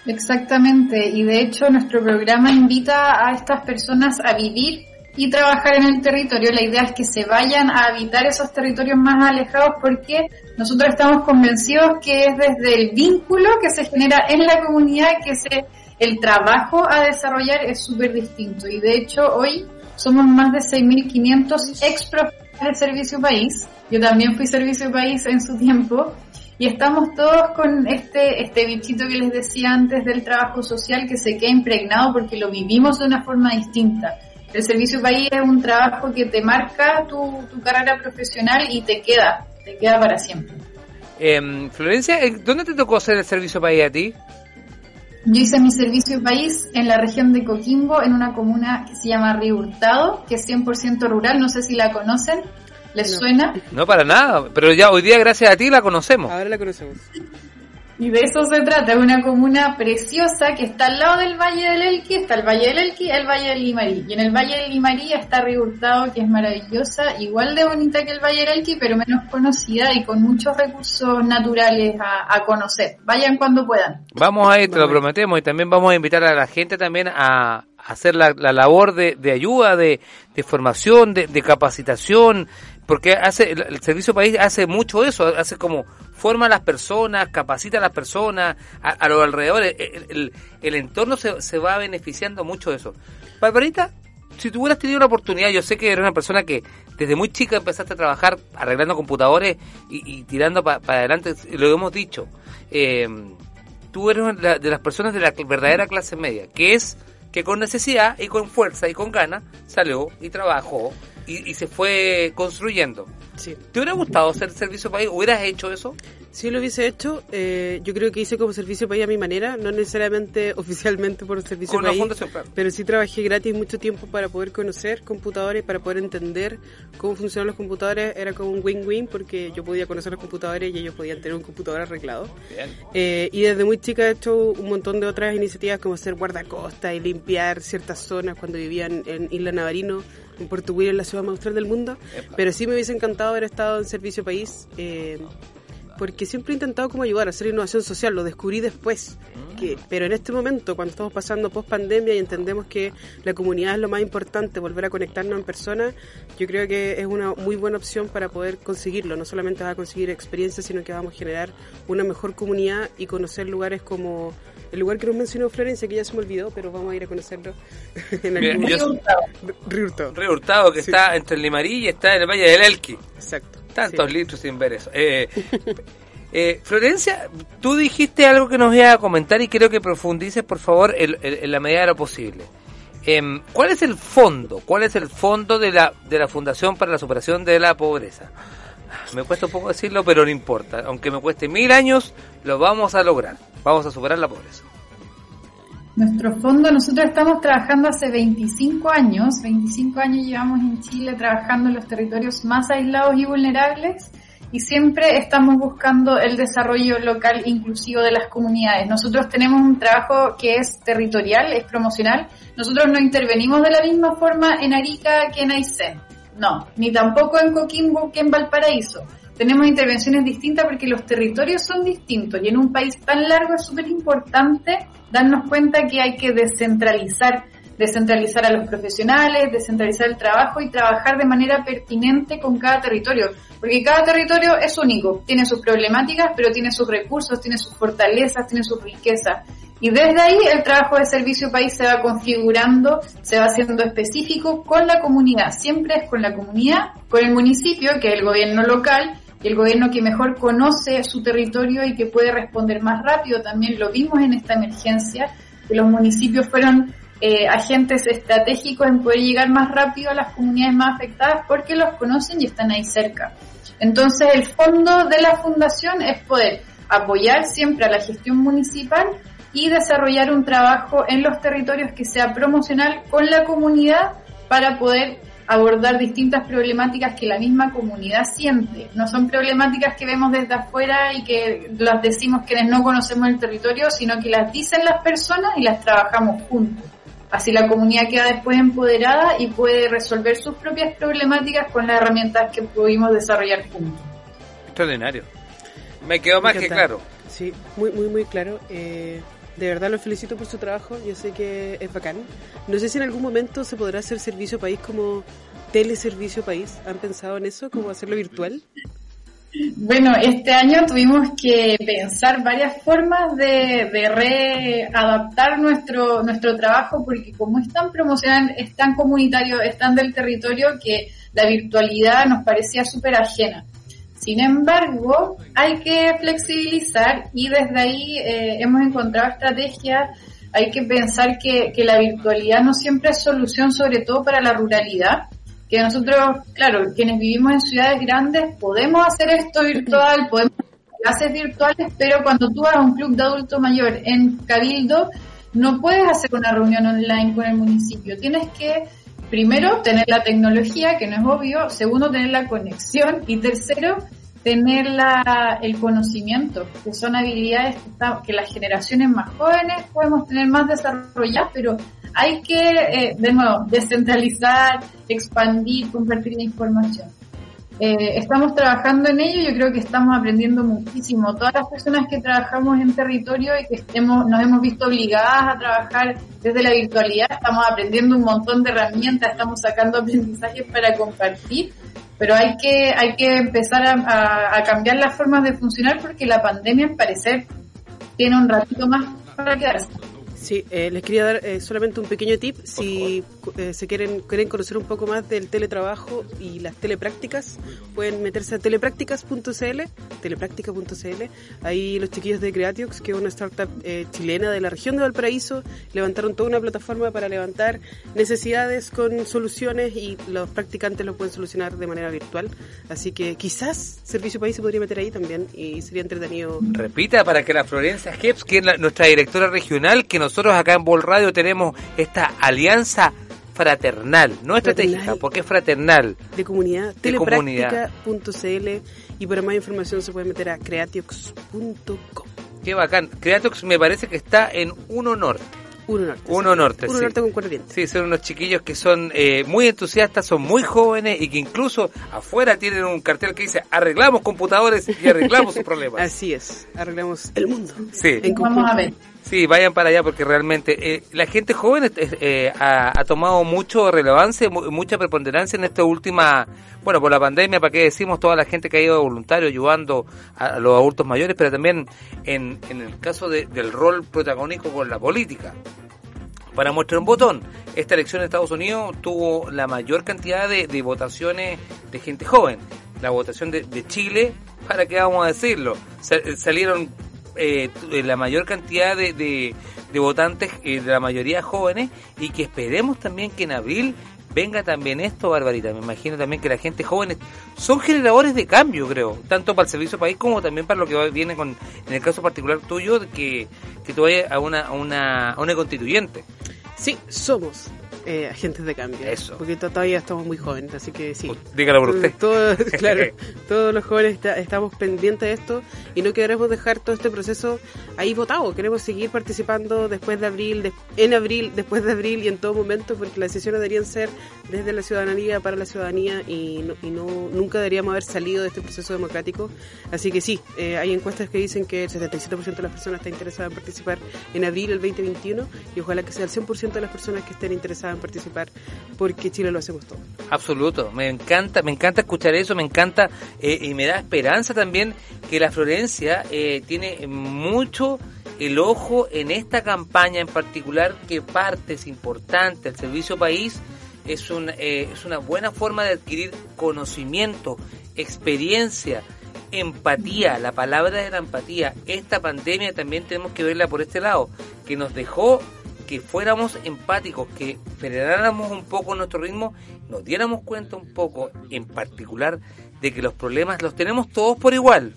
Exactamente, y de hecho nuestro programa invita a estas personas a vivir y trabajar en el territorio. La idea es que se vayan a habitar esos territorios más alejados porque nosotros estamos convencidos que es desde el vínculo que se genera en la comunidad que se, el trabajo a desarrollar es súper distinto. Y de hecho hoy somos más de 6.500 ex profesionales de Servicio País. Yo también fui Servicio País en su tiempo y estamos todos con este, este bichito que les decía antes del trabajo social que se queda impregnado porque lo vivimos de una forma distinta. El servicio país es un trabajo que te marca tu, tu carrera profesional y te queda, te queda para siempre. Em, Florencia, eh, ¿dónde te tocó hacer el servicio país a ti? Yo hice mi servicio país en la región de Coquimbo, en una comuna que se llama Río Hurtado, que es 100% rural, no sé si la conocen, ¿les No. suena? No, para nada, pero ya hoy día gracias a ti la conocemos. Ahora la conocemos. Y de eso se trata, una comuna preciosa que está al lado del Valle del Elqui, está el Valle del Elqui, el Valle del Limarí. Y en el Valle del Limarí está Río Hurtado, que es maravillosa, igual de bonita que el Valle del Elqui, pero menos conocida y con muchos recursos naturales a, conocer. Vayan cuando puedan. Vamos a ir, te lo prometemos, y también vamos a invitar a la gente también a hacer la, la labor de, ayuda, de, formación, de, de capacitación, porque hace el Servicio País hace mucho eso, hace como forma a las personas, capacita a las personas, a, a los alrededores, el, el- entorno se, se va beneficiando mucho de eso. Barbarita, si tú hubieras tenido una oportunidad, yo sé que eres una persona que desde muy chica empezaste a trabajar arreglando computadores y, y tirando para adelante, lo hemos dicho. Eh, tú eres una de la- de las personas de la verdadera clase media, que es que con necesidad y con fuerza y con ganas salió y trabajó y, y se fue construyendo. Sí. ¿Te hubiera gustado hacer servicio país? ¿Hubieras hecho eso? Si lo hubiese hecho, eh, yo creo que hice como servicio país a mi manera, no necesariamente oficialmente por servicio Con país, fundación, claro. pero sí trabajé gratis mucho tiempo para poder conocer computadores, para poder entender cómo funcionan los computadores. Era como un win-win porque yo podía conocer los computadores y ellos podían tener un computador arreglado. Bien. Eh, y desde muy chica he hecho un montón de otras iniciativas como ser guardacosta y limpiar ciertas zonas cuando vivían en Isla Navarino, en Puerto William, la ciudad más austral del mundo. Pero sí me hubiese encantado haber estado en servicio país. eh, porque siempre he intentado como ayudar a hacer innovación social, lo descubrí después. Que, pero en este momento, cuando estamos pasando post pandemia y entendemos que la comunidad es lo más importante, volver a conectarnos en persona, yo creo que es una muy buena opción para poder conseguirlo. No solamente vas a conseguir experiencia, sino que vamos a generar una mejor comunidad y conocer lugares como el lugar que nos mencionó Florencia, que ya se me olvidó, pero vamos a ir a conocerlo. en Mira, algún yo- momento. Río Hurtado. Río Hurtado, que está entre el Limarí y está en el Valle del Elqui. Exacto. Tantos litros sin ver eso. Eh, eh, Florencia, tú dijiste algo que nos iba a comentar y quiero que profundices, por favor, en, en- en la medida de lo posible. Em, ¿Cuál es el fondo? ¿Cuál es el fondo de la, de la Fundación para la Superación de la Pobreza? Me cuesta un poco decirlo, pero no importa. Aunque me cueste mil años, lo vamos a lograr. Vamos a superar la pobreza. Nuestro fondo, nosotros estamos trabajando hace 25 años, 25 años llevamos en Chile trabajando en los territorios más aislados y vulnerables y siempre estamos buscando el desarrollo local inclusivo de las comunidades. Nosotros tenemos un trabajo que es territorial, es promocional. Nosotros no intervenimos de la misma forma en Arica que en Aysén. No, ni tampoco en Coquimbo que en Valparaíso. Tenemos intervenciones distintas porque los territorios son distintos y en un país tan largo es súper importante darnos cuenta que hay que descentralizar, descentralizar a los profesionales, descentralizar el trabajo y trabajar de manera pertinente con cada territorio, porque cada territorio es único, tiene sus problemáticas, pero tiene sus recursos, tiene sus fortalezas, tiene sus riquezas. Y desde ahí el trabajo de servicio país se va configurando, se va haciendo específico con la comunidad. Siempre es con la comunidad, con el municipio, que es el gobierno local, y el gobierno que mejor conoce su territorio y que puede responder más rápido. También lo vimos en esta emergencia, que los municipios fueron eh, agentes estratégicos en poder llegar más rápido a las comunidades más afectadas porque los conocen y están ahí cerca. Entonces el fondo de la fundación es poder apoyar siempre a la gestión municipal y desarrollar un trabajo en los territorios que sea promocional con la comunidad para poder abordar distintas problemáticas que la misma comunidad siente. No son problemáticas que vemos desde afuera y que las decimos quienes no conocemos el territorio, sino que las dicen las personas y las trabajamos juntos. Así la comunidad queda después empoderada y puede resolver sus propias problemáticas con las herramientas que pudimos desarrollar juntos. Extraordinario. Me quedó más Me que claro. Sí, muy, muy, muy claro. Eh, de verdad los felicito por su trabajo. Yo sé que es bacán. No sé si en algún momento se podrá hacer servicio país como teleservicio país. ¿Han pensado en eso? ¿Cómo hacerlo virtual? Bueno, este año tuvimos que pensar varias formas de, de readaptar nuestro, nuestro trabajo porque como es tan promocional, es tan comunitario, es tan del territorio que la virtualidad nos parecía súper ajena. Sin embargo, hay que flexibilizar y desde ahí eh, hemos encontrado estrategias. Hay que pensar que, que la virtualidad no siempre es solución, sobre todo para la ruralidad que nosotros, claro, quienes vivimos en ciudades grandes, podemos hacer esto virtual, podemos hacer clases virtuales, pero cuando tú vas a un club de adulto mayor en Cabildo, no puedes hacer una reunión online con el municipio. Tienes que, primero, tener la tecnología, que no es obvio, segundo, tener la conexión y tercero, tener la, el conocimiento, que son habilidades que, está- que las generaciones más jóvenes podemos tener más desarrolladas, pero hay que, eh, de nuevo, descentralizar, expandir, compartir la información. Eh, estamos trabajando en ello, yo creo que estamos aprendiendo muchísimo. Todas las personas que trabajamos en territorio y que estemos, nos hemos visto obligadas a trabajar desde la virtualidad, estamos aprendiendo un montón de herramientas, estamos sacando aprendizajes para compartir, pero hay que, hay que empezar a, cambiar las formas de funcionar porque la pandemia, al parecer, tiene un ratito más para quedarse. Sí, eh, les quería dar eh, solamente un pequeño tip. Si eh, se quieren, quieren conocer un poco más del teletrabajo y las teleprácticas, pueden meterse a teleprácticas.cl, telepráctica.cl. Ahí los chiquillos de Creatiox, que es una startup eh, chilena de la región de Valparaíso, levantaron toda una plataforma para levantar necesidades con soluciones y los practicantes lo pueden solucionar de manera virtual. Así que quizás Servicio País se podría meter ahí también y sería entretenido. Repita para que la Florencia Heps, que es la- nuestra directora regional, que nosotros acá en Bol Radio tenemos esta alianza fraternal, no estratégica, porque es fraternal. de comunidad, De comunidad. telepráctica.cl y para más información se puede meter a creatiox.com. Qué bacán. Creatox me parece que está en Uno Norte. Uno Norte. Uno Norte, Uno sí. Norte con cuatro dientes. Sí, son unos chiquillos que son eh, muy entusiastas, son muy jóvenes y que incluso afuera tienen un cartel que dice arreglamos computadores y arreglamos sus problemas. Así es, arreglamos el mundo. Sí. En Vamos a ver. Sí, vayan para allá porque realmente eh, la gente joven eh, ha, ha tomado mucho relevancia, mu- mucha preponderancia en esta última, bueno, por la pandemia, para qué decimos, toda la gente que ha ido voluntario ayudando a, los adultos mayores, pero también en, en el caso de- del rol protagónico con la política. Para mostrar un botón, esta elección en Estados Unidos tuvo la mayor cantidad de, de votaciones de gente joven. La votación de, de Chile, ¿para qué vamos a decirlo? Sa- salieron eh, t- la mayor cantidad de, de- votantes, eh, de la mayoría jóvenes, y que esperemos también que en abril venga también esto, Barbarita. Me imagino también que la gente joven son generadores de cambio, creo, tanto para el servicio país como también para lo que viene con, en el caso particular tuyo, que, que tú vayas a una, a una, a una constituyente. Sí, somos eh, agentes de cambio. Eso. Porque to- todavía estamos muy jóvenes, así que sí. Dígalo por usted. Todos, claro, todos los jóvenes está- estamos pendientes de esto y no queremos dejar todo este proceso ahí votado. Queremos seguir participando después de abril, de- en abril, después de abril y en todo momento, porque las decisiones deberían ser desde la ciudadanía para la ciudadanía y, no, y no nunca deberíamos haber salido de este proceso democrático. Así que sí, eh, hay encuestas que dicen que el 77% de las personas está interesada en participar en abril del 2021 y ojalá que sea el 100% de las personas que estén interesadas participar, porque Chile lo hacemos todo. Absoluto, me encanta, me encanta escuchar eso, me encanta eh, y me da esperanza también que la Florencia eh, tiene mucho el ojo en esta campaña en particular que parte es importante, el servicio país es, un, eh, es una buena forma de adquirir conocimiento, experiencia, empatía, la palabra de la empatía, esta pandemia también tenemos que verla por este lado, que nos dejó que fuéramos empáticos, que frenáramos un poco nuestro ritmo, nos diéramos cuenta un poco, en particular, de que los problemas los tenemos todos por igual.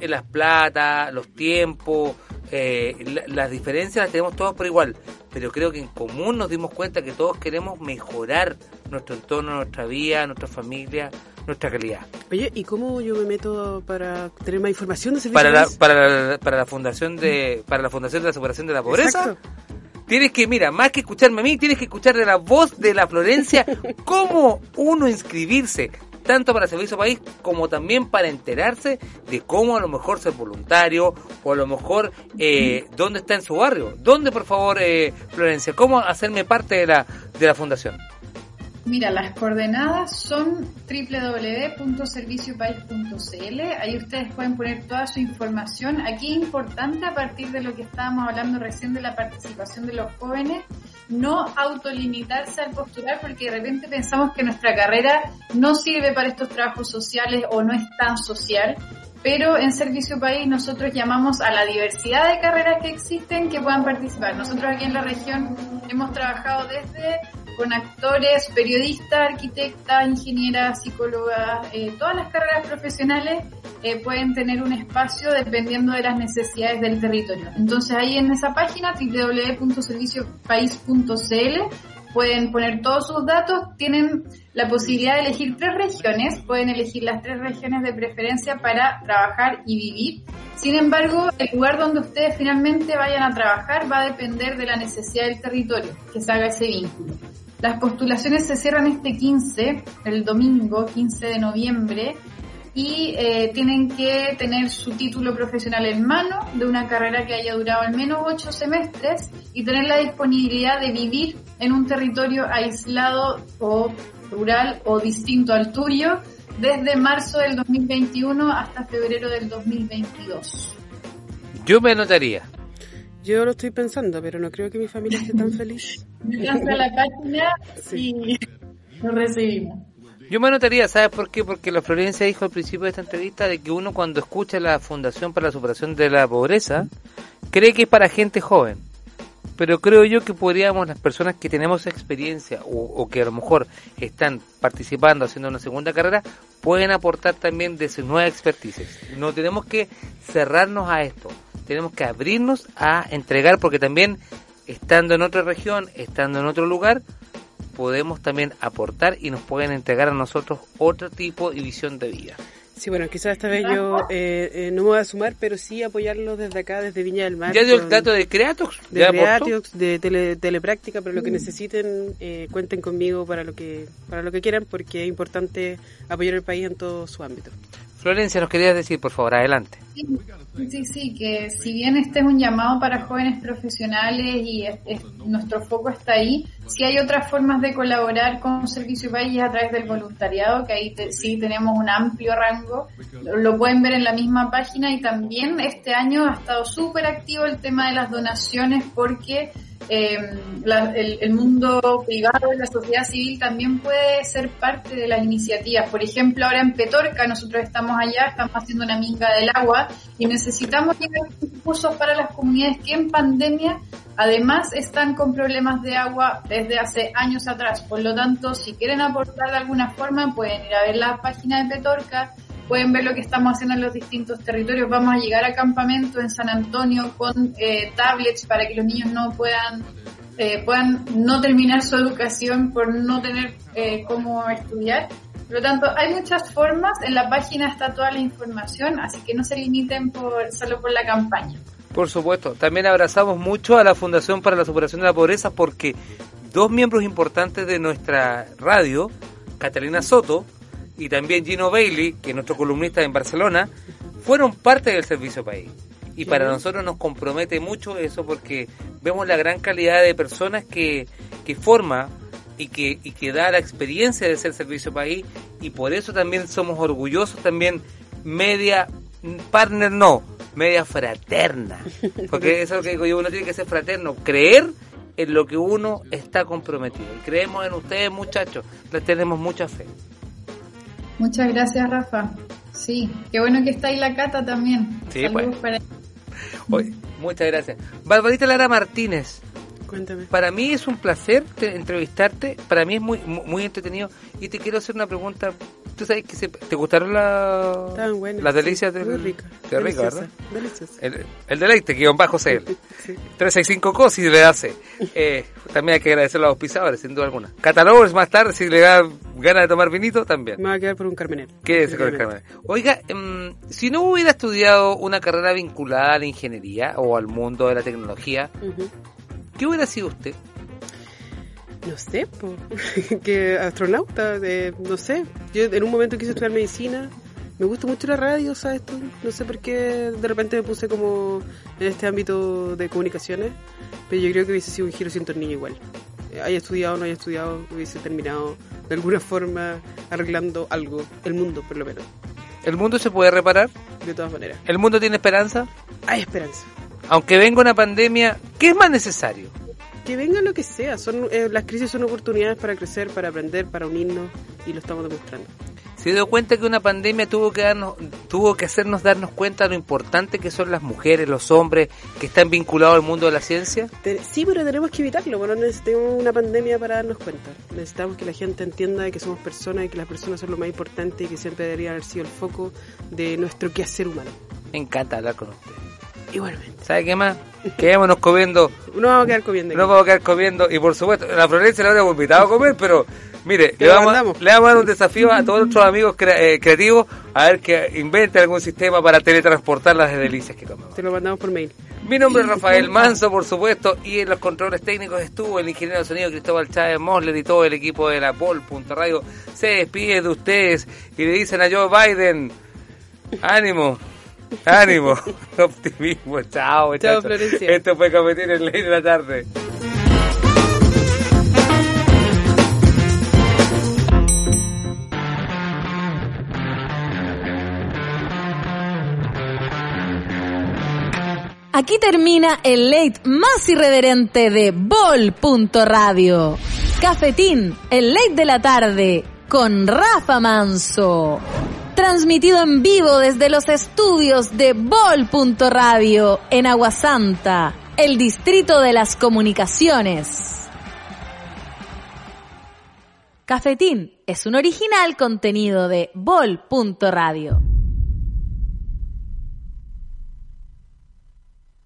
En las plata, los tiempos, eh, la- las diferencias las tenemos todos por igual. Pero creo que en común nos dimos cuenta que todos queremos mejorar nuestro entorno, nuestra vida, nuestra familia, nuestra calidad. Oye, ¿y cómo yo me meto para tener más información de servicio Para la, para la, para la fundación de para la fundación de la superación de la pobreza Exacto. Tienes que mira más que escucharme a mí tienes que escuchar de la voz de la Florencia cómo uno inscribirse tanto para Servicio País como también para enterarse de cómo a lo mejor ser voluntario o a lo mejor eh, dónde está en su barrio. Dónde por favor eh, Florencia cómo hacerme parte de la de la fundación Mira, las coordenadas son www.serviciopaís.cl. Ahí ustedes pueden poner toda su información. Aquí es importante, a partir de lo que estábamos hablando recién de la participación de los jóvenes, no autolimitarse al postular porque de repente pensamos que nuestra carrera no sirve para estos trabajos sociales o no es tan social. Pero en Servicio País nosotros llamamos a la diversidad de carreras que existen que puedan participar. Nosotros aquí en la región hemos trabajado desde con actores, periodistas, arquitectas, ingenieras, psicólogas, eh, todas las carreras profesionales eh, pueden tener un espacio dependiendo de las necesidades del territorio. Entonces ahí en esa página www.serviciopaís.cl pueden poner todos sus datos, tienen la posibilidad de elegir tres regiones, pueden elegir las tres regiones de preferencia para trabajar y vivir. Sin embargo, el lugar donde ustedes finalmente vayan a trabajar va a depender de la necesidad del territorio, que se haga ese vínculo. Las postulaciones se cierran este 15, el domingo 15 de noviembre, y eh, tienen que tener su título profesional en mano de una carrera que haya durado al menos ocho semestres y tener la disponibilidad de vivir en un territorio aislado o rural o distinto al tuyo desde marzo del 2021 hasta febrero del 2022. yo me anotaría Yo lo estoy pensando, pero no creo que mi familia esté tan feliz. Métanse a la página y lo recibimos. Yo me anotaría, ¿sabes por qué? Porque la Florencia dijo al principio de esta entrevista de que uno cuando escucha la Fundación para la Superación de la Pobreza, cree que es para gente joven. Pero creo yo que podríamos, las personas que tenemos experiencia o, que a lo mejor están participando, haciendo una segunda carrera, pueden aportar también de su nueva expertise. No tenemos que cerrarnos a esto, tenemos que abrirnos a entregar porque también estando en otra región, estando en otro lugar, podemos también aportar y nos pueden entregar a nosotros otro tipo y visión de vida. Sí, bueno, quizás esta vez yo eh, eh, no me voy a sumar, pero sí apoyarlo desde acá, desde Viña del Mar. ¿Ya dio el dato de Creatox? De ¿Ya aportó? Creatox, de tele- telepráctica, pero lo que necesiten, eh, cuenten conmigo para lo que para lo que quieran, porque es importante apoyar el país en todo su ámbito. Florencia, nos querías decir, por favor, adelante. Sí, sí, que si bien este es un llamado para jóvenes profesionales y es- es- nuestro foco está ahí, sí hay otras formas de colaborar con Servicio País a través del voluntariado, que ahí te- sí tenemos un amplio rango, lo, lo pueden ver en la misma página y también este año ha estado súper activo el tema de las donaciones porque eh, la- el, mundo privado y la sociedad civil también puede ser parte de las iniciativas. Por ejemplo, ahora en Petorca, nosotros estamos allá, estamos haciendo una minga del agua y necesitamos llevar recursos para las comunidades que en pandemia además están con problemas de agua desde hace años atrás. Por lo tanto, si quieren aportar de alguna forma, pueden ir a ver la página de Petorca, pueden ver lo que estamos haciendo en los distintos territorios. Vamos a llegar a campamentos en San Antonio con eh, tablets para que los niños no puedan eh, puedan no terminar su educación por no tener eh, cómo estudiar. Por lo tanto, hay muchas formas. En la página está toda la información, así que no se limiten por solo por la campaña. Por supuesto, también abrazamos mucho a la Fundación para la Superación de la Pobreza porque dos miembros importantes de nuestra radio, Catalina Soto y también Gino Bailey, que es nuestro columnista en Barcelona, fueron parte del Servicio País. Y para nosotros nos compromete mucho eso porque vemos la gran calidad de personas que, que forma y que, y que da la experiencia de ser Servicio País y por eso también somos orgullosos también media partner no, media fraterna. Porque eso es lo que digo yo, uno tiene que ser fraterno, creer en lo que uno está comprometido. Y creemos en ustedes muchachos, les tenemos mucha fe. Muchas gracias, Rafa. Sí, qué bueno que está ahí la Cata también. Sí, Saludos pues. para muchas gracias. Barbarita Lara Martínez, Cuéntame. para mí es un placer te- entrevistarte, para mí es muy mu- muy entretenido y te quiero hacer una pregunta. ¿Tú sabes que se- te gustaron la- Estaban buenas. las delicias sí, del Muy rica. Rico, Deliciosa, ¿verdad? Deliciosa. El, el deleite, guion bajo CL. Sí. 365 co si le hace. Eh, también hay que agradecer a los auspiciadores, sin duda alguna. Catalogers más tarde, si le da ganas de tomar vinito, también. Me va a quedar por un carmener. Quédese con el Carmen. Oiga, em, si no hubiera estudiado una carrera vinculada a la ingeniería o al mundo de la tecnología, Ujú. ¿Qué hubiera sido usted? No sé, po. que astronauta, eh, no sé. Yo en un momento quise estudiar medicina. Me gusta mucho la radio, ¿sabes tú? No sé por qué de repente me puse como en este ámbito de comunicaciones, pero yo creo que hubiese sido un giro sin tornillo igual. Eh, Haya estudiado o no haya estudiado, hubiese terminado de alguna forma arreglando algo, el mundo por lo menos, ¿El mundo se puede reparar? de todas maneras. ¿El mundo tiene esperanza? Hay esperanza. Aunque venga una pandemia, ¿qué es más necesario? Que venga lo que sea, son eh, las crisis son oportunidades para crecer, para aprender, para unirnos y lo estamos demostrando. Se dio cuenta que una pandemia tuvo que darnos, tuvo que hacernos darnos cuenta de lo importante que son las mujeres, los hombres que están vinculados al mundo de la ciencia. Sí, pero tenemos que evitarlo, bueno, necesitamos una pandemia para darnos cuenta. Necesitamos que la gente entienda que somos personas y que las personas son lo más importante y que siempre debería haber sido el foco de nuestro quehacer humano. Me encanta hablar con usted. Igualmente. ¿Sabe qué más? Quedémonos comiendo. No vamos a quedar comiendo. No vamos a quedar comiendo. Y por supuesto, la Florencia la habríamos invitado a comer, pero mire, le vamos, le vamos a dar un desafío a todos nuestros amigos eh, creativos a ver que inventen algún sistema para teletransportar las delicias que comemos. Te lo mandamos por mail. Mi nombre es Rafael Manso, por supuesto, y en los controles técnicos estuvo el ingeniero de sonido Cristóbal Chávez Mosler y todo el equipo de la Bol.radio. Se despide de ustedes y le dicen a Joe Biden, ánimo, ánimo, optimismo, chao, Chao. Florencia. Esto fue Cometín en Ley de la Tarde. Aquí termina el late más irreverente de Bol.radio. Cafetín, el late de la tarde, con Rafa Manso. Transmitido en vivo desde los estudios de Bol.radio en Aguasanta, el distrito de las comunicaciones. Cafetín es un original contenido de Bol.radio.